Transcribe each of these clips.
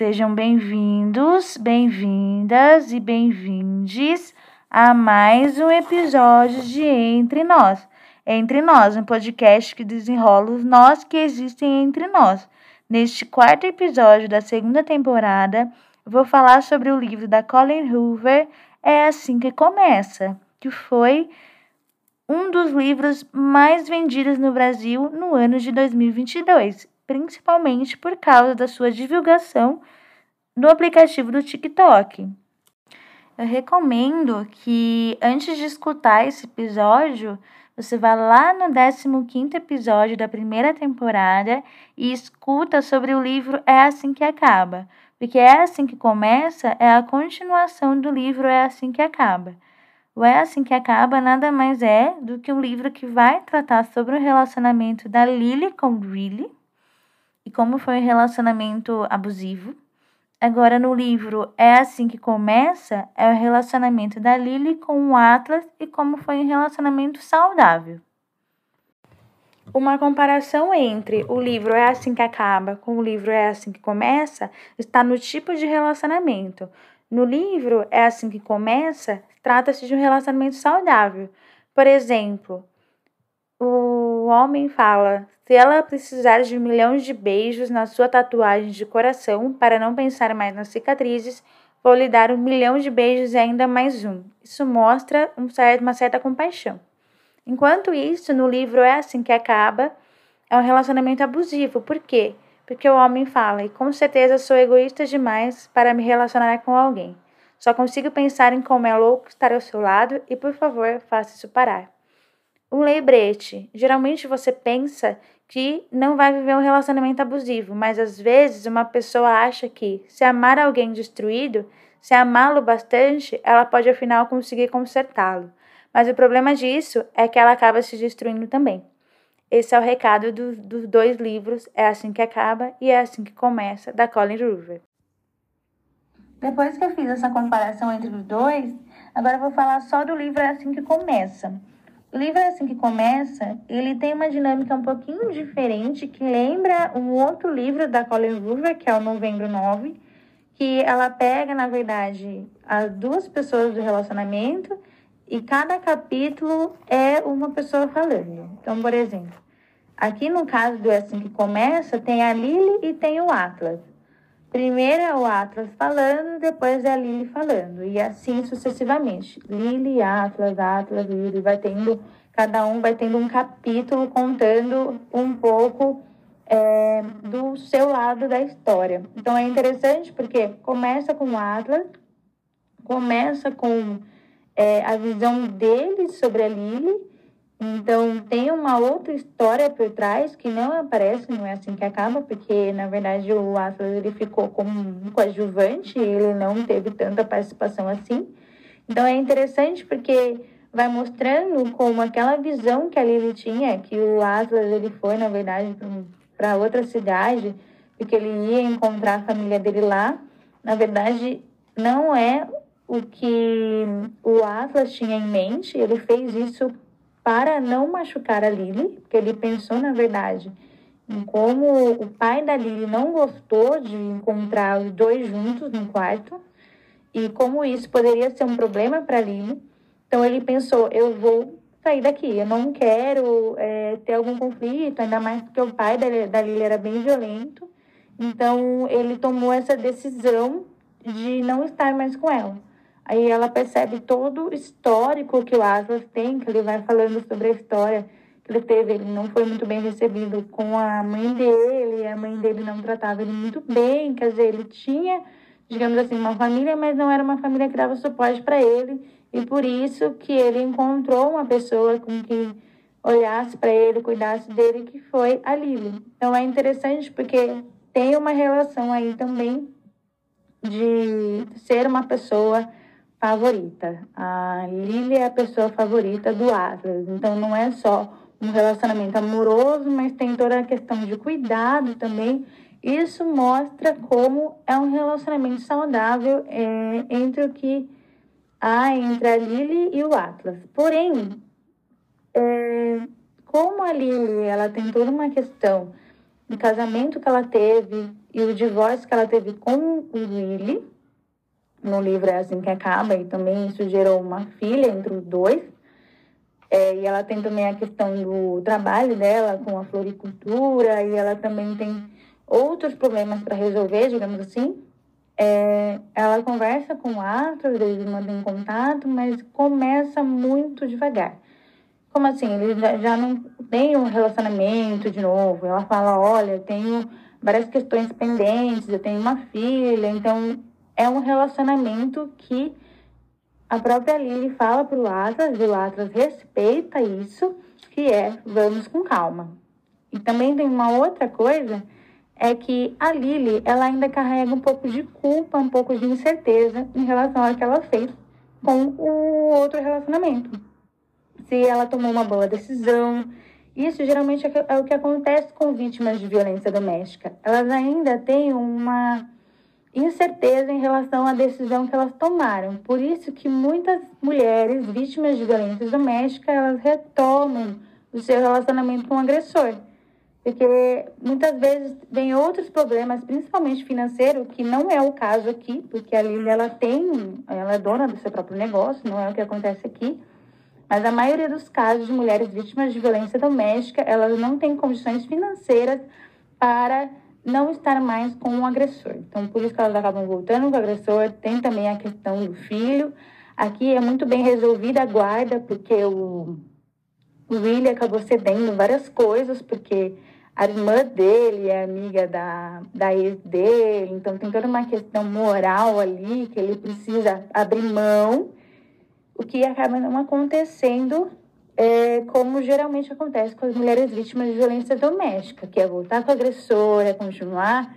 sejam bem-vindos, bem-vindas e bem-vindes a mais um episódio de Entre Nós. Entre Nós, um podcast que desenrola os nós que existem entre nós. Neste quarto episódio da segunda temporada, vou falar sobre o livro da Colin Hoover, É Assim Que Começa, que foi um dos livros mais vendidos no Brasil no ano de 2022 principalmente por causa da sua divulgação no aplicativo do TikTok. Eu recomendo que antes de escutar esse episódio, você vá lá no 15 episódio da primeira temporada e escuta sobre o livro É Assim Que Acaba. Porque É Assim Que Começa é a continuação do livro É Assim Que Acaba. O É Assim Que Acaba nada mais é do que um livro que vai tratar sobre o relacionamento da Lily com Riley, e como foi o relacionamento abusivo. Agora, no livro É Assim Que Começa, é o relacionamento da Lily com o Atlas e como foi um relacionamento saudável. Uma comparação entre o livro É Assim Que Acaba com o livro É Assim Que Começa está no tipo de relacionamento. No livro É Assim Que Começa, trata-se de um relacionamento saudável. Por exemplo, o homem fala: se ela precisar de milhões de beijos na sua tatuagem de coração para não pensar mais nas cicatrizes, vou lhe dar um milhão de beijos e ainda mais um. Isso mostra uma certa compaixão. Enquanto isso, no livro É Assim Que Acaba, é um relacionamento abusivo. Por quê? Porque o homem fala, e com certeza sou egoísta demais para me relacionar com alguém. Só consigo pensar em como é louco estar ao seu lado e, por favor, faça isso parar. Um lembrete. Geralmente você pensa que não vai viver um relacionamento abusivo, mas às vezes uma pessoa acha que, se amar alguém destruído, se amá-lo bastante, ela pode afinal conseguir consertá-lo. Mas o problema disso é que ela acaba se destruindo também. Esse é o recado do, dos dois livros, É Assim Que Acaba e É Assim Que Começa, da Colin Hoover. Depois que eu fiz essa comparação entre os dois, agora eu vou falar só do livro É Assim Que Começa. O livro, assim que começa, ele tem uma dinâmica um pouquinho diferente, que lembra um outro livro da Colin Hoover, que é o Novembro 9, que ela pega, na verdade, as duas pessoas do relacionamento e cada capítulo é uma pessoa falando. Então, por exemplo, aqui no caso do Assim que Começa, tem a Lily e tem o Atlas. Primeiro é o Atlas falando, depois é a Lily falando, e assim sucessivamente. Lily, Atlas, Atlas, Lily, vai tendo, cada um vai tendo um capítulo contando um pouco é, do seu lado da história. Então é interessante porque começa com o Atlas, começa com é, a visão dele sobre a Lily, então, tem uma outra história por trás que não aparece, não é assim que acaba, porque, na verdade, o Atlas ele ficou como um coadjuvante, ele não teve tanta participação assim. Então, é interessante porque vai mostrando como aquela visão que a Lily tinha, que o Atlas ele foi, na verdade, para outra cidade, porque ele ia encontrar a família dele lá, na verdade, não é o que o Atlas tinha em mente, ele fez isso para não machucar a Lily, porque ele pensou, na verdade, em como o pai da Lily não gostou de encontrar os dois juntos no quarto e como isso poderia ser um problema para Lily. Então ele pensou: eu vou sair daqui, eu não quero é, ter algum conflito, ainda mais porque o pai da, da Lily era bem violento. Então ele tomou essa decisão de não estar mais com ela. Aí ela percebe todo o histórico que o Atlas tem, que ele vai falando sobre a história que ele teve. Ele não foi muito bem recebido com a mãe dele, a mãe dele não tratava ele muito bem, quer dizer, ele tinha, digamos assim, uma família, mas não era uma família que dava suporte para ele. E por isso que ele encontrou uma pessoa com que olhasse para ele, cuidasse dele, que foi a Lili. Então é interessante porque tem uma relação aí também de ser uma pessoa favorita. A Lily é a pessoa favorita do Atlas. Então não é só um relacionamento amoroso, mas tem toda a questão de cuidado também. Isso mostra como é um relacionamento saudável é, entre o que há entre a Lily e o Atlas. Porém, é, como a Lily ela tem toda uma questão o casamento que ela teve e o divórcio que ela teve com o Willy. No livro é assim que acaba, e também isso gerou uma filha entre os dois. É, e ela tem também a questão do trabalho dela com a floricultura, e ela também tem outros problemas para resolver, digamos assim. É, ela conversa com o Arthur, eles mandam contato, mas começa muito devagar. Como assim? Ele já, já não tem um relacionamento de novo. Ela fala: olha, eu tenho várias questões pendentes, eu tenho uma filha. Então, é um relacionamento que a própria Lily fala para o e o Atlas respeita isso, que é vamos com calma. E também tem uma outra coisa, é que a Lily, ela ainda carrega um pouco de culpa, um pouco de incerteza em relação ao que ela fez com o outro relacionamento se ela tomou uma boa decisão. Isso geralmente é o que acontece com vítimas de violência doméstica. Elas ainda têm uma incerteza em relação à decisão que elas tomaram. Por isso que muitas mulheres vítimas de violência doméstica, elas retomam o seu relacionamento com o agressor. Porque muitas vezes vem outros problemas, principalmente financeiro, que não é o caso aqui, porque a Lili ela tem, ela é dona do seu próprio negócio, não é o que acontece aqui. Mas a maioria dos casos de mulheres vítimas de violência doméstica, elas não têm condições financeiras para não estar mais com o agressor. Então, por isso que elas acabam voltando com o agressor. Tem também a questão do filho. Aqui é muito bem resolvida a guarda, porque o, o Willie acabou cedendo várias coisas, porque a irmã dele é amiga da, da ex dele, então tem toda uma questão moral ali que ele precisa abrir mão o que acaba não acontecendo é, como geralmente acontece com as mulheres vítimas de violência doméstica, que é voltar com o agressor, é continuar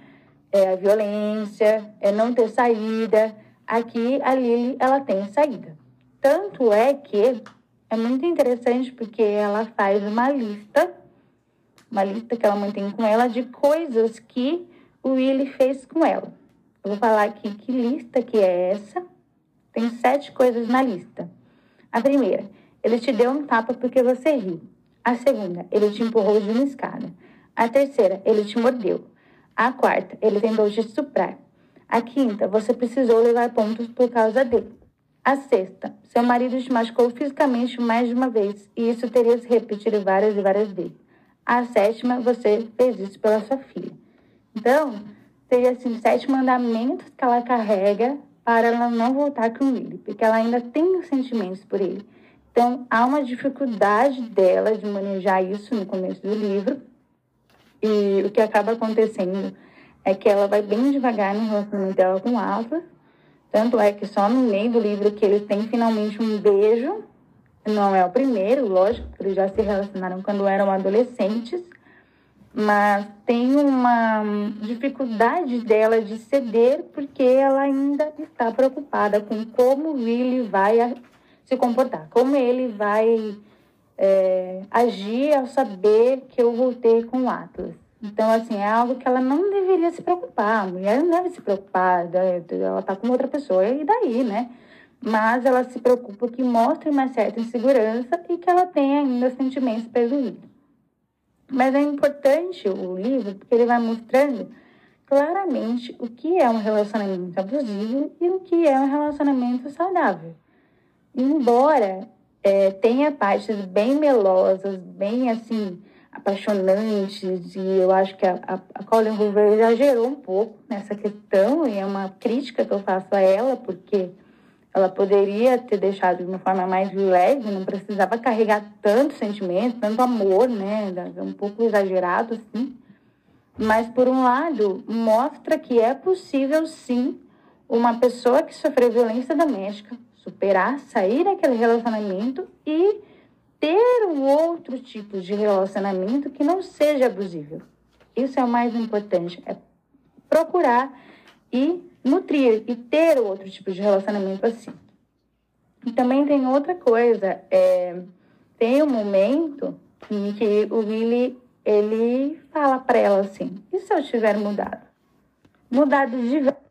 é, a violência, é não ter saída. Aqui a Lili ela tem saída. Tanto é que é muito interessante porque ela faz uma lista, uma lista que ela mantém com ela de coisas que o Willy fez com ela. Eu vou falar aqui que lista que é essa tem sete coisas na lista. A primeira, ele te deu um tapa porque você riu. A segunda, ele te empurrou de uma escada. A terceira, ele te mordeu. A quarta, ele tentou te estuprar. A quinta, você precisou levar pontos por causa dele. A sexta, seu marido te machucou fisicamente mais de uma vez e isso teria se repetido várias e várias vezes. A sétima, você fez isso pela sua filha. Então, seria assim, sete mandamentos que ela carrega para ela não voltar com ele, porque ela ainda tem os sentimentos por ele. Então, há uma dificuldade dela de manejar isso no começo do livro, e o que acaba acontecendo é que ela vai bem devagar no relacionamento dela com o Atlas, tanto é que só no meio do livro que eles têm finalmente um beijo, não é o primeiro, lógico, eles já se relacionaram quando eram adolescentes, mas tem uma dificuldade dela de ceder porque ela ainda está preocupada com como ele vai se comportar, como ele vai é, agir ao saber que eu voltei com o Atlas. Então, assim, é algo que ela não deveria se preocupar. A mulher não deve se preocupar, né? ela está com outra pessoa, e daí, né? Mas ela se preocupa que mostre uma certa insegurança e que ela tenha ainda sentimentos pelo mas é importante o livro porque ele vai mostrando claramente o que é um relacionamento abusivo e o que é um relacionamento saudável. Embora é, tenha partes bem melosas, bem assim, apaixonantes, e eu acho que a, a, a Colin Hoover exagerou um pouco nessa questão, e é uma crítica que eu faço a ela, porque ela poderia ter deixado de uma forma mais leve, não precisava carregar tanto sentimento, tanto amor, né? Um pouco exagerado, assim. Mas, por um lado, mostra que é possível, sim, uma pessoa que sofreu violência doméstica superar, sair daquele relacionamento e ter um outro tipo de relacionamento que não seja abusivo. Isso é o mais importante, é procurar e nutrir e ter outro tipo de relacionamento assim. E também tem outra coisa, é, tem um momento em que o Willy ele fala para ela assim: e se eu tiver mudado? Mudado de verdade.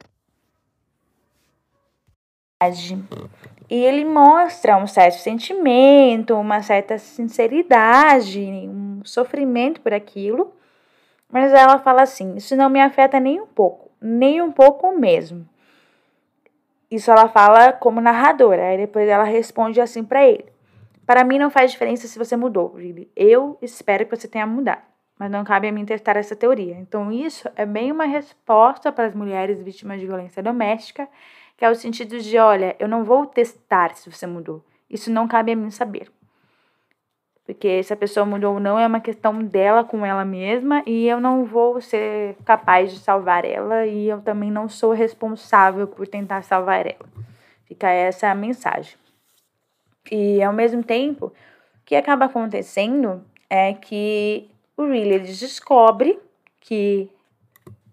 E ele mostra um certo sentimento, uma certa sinceridade, um sofrimento por aquilo. Mas ela fala assim: Isso não me afeta nem um pouco, nem um pouco mesmo. Isso ela fala como narradora. Aí depois ela responde assim para ele: Para mim não faz diferença se você mudou, Lily. Eu espero que você tenha mudado. Mas não cabe a mim testar essa teoria. Então, isso é bem uma resposta para as mulheres vítimas de violência doméstica, que é o sentido de: olha, eu não vou testar se você mudou. Isso não cabe a mim saber. Porque se a pessoa mudou ou não é uma questão dela com ela mesma e eu não vou ser capaz de salvar ela e eu também não sou responsável por tentar salvar ela. Fica essa a mensagem. E ao mesmo tempo, o que acaba acontecendo é que o Riley descobre que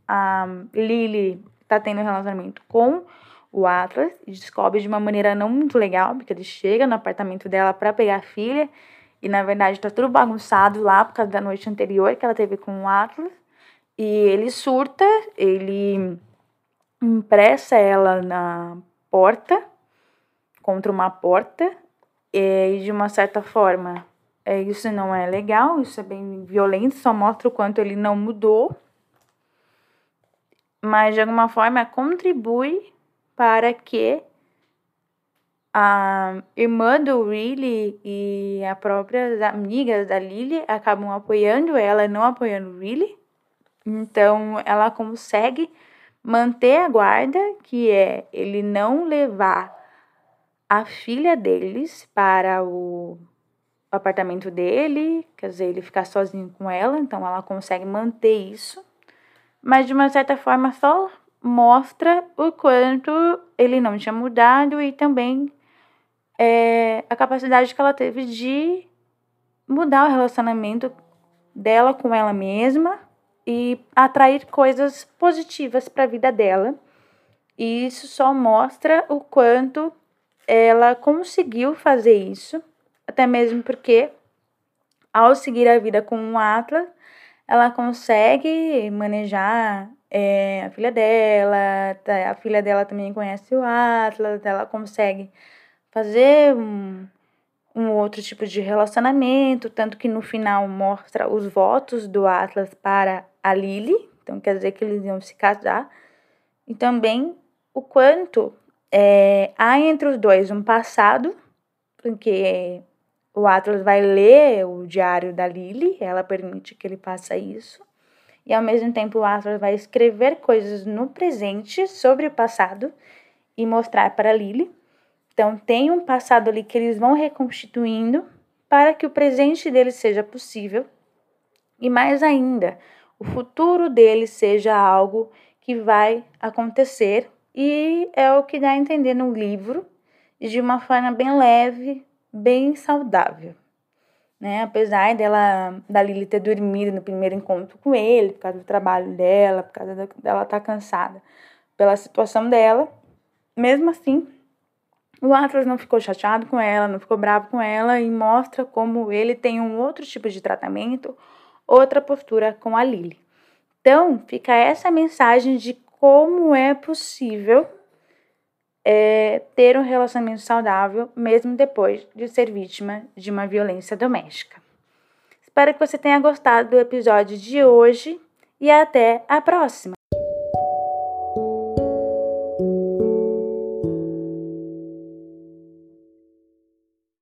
a Lily está tendo um relacionamento com o Atlas e descobre de uma maneira não muito legal, porque ele chega no apartamento dela para pegar a filha e na verdade tá tudo bagunçado lá por causa da noite anterior que ela teve com o Atlas. E ele surta, ele impressa ela na porta, contra uma porta, e de uma certa forma é, isso não é legal, isso é bem violento, só mostra o quanto ele não mudou. Mas de alguma forma contribui para que a irmã do Riley e a própria amigas da Lily acabam apoiando ela, não apoiando o Riley. Então ela consegue manter a guarda, que é ele não levar a filha deles para o apartamento dele, quer dizer, ele ficar sozinho com ela, então ela consegue manter isso. Mas de uma certa forma só mostra o quanto ele não tinha mudado e também é, a capacidade que ela teve de mudar o relacionamento dela com ela mesma e atrair coisas positivas para a vida dela. E isso só mostra o quanto ela conseguiu fazer isso, até mesmo porque ao seguir a vida com o Atlas, ela consegue manejar é, a filha dela, tá, a filha dela também conhece o Atlas, ela consegue fazer um, um outro tipo de relacionamento, tanto que no final mostra os votos do Atlas para a Lily, então quer dizer que eles iam se casar, e também o quanto é, há entre os dois um passado, porque o Atlas vai ler o diário da Lily, ela permite que ele faça isso, e ao mesmo tempo o Atlas vai escrever coisas no presente sobre o passado e mostrar para Lily. Então, tem um passado ali que eles vão reconstituindo para que o presente deles seja possível e, mais ainda, o futuro deles seja algo que vai acontecer e é o que dá a entender no livro de uma forma bem leve, bem saudável. Né? Apesar dela, da Lily ter dormido no primeiro encontro com ele, por causa do trabalho dela, por causa dela estar tá cansada pela situação dela, mesmo assim, o Atlas não ficou chateado com ela, não ficou bravo com ela e mostra como ele tem um outro tipo de tratamento, outra postura com a Lily. Então, fica essa mensagem de como é possível é, ter um relacionamento saudável mesmo depois de ser vítima de uma violência doméstica. Espero que você tenha gostado do episódio de hoje e até a próxima!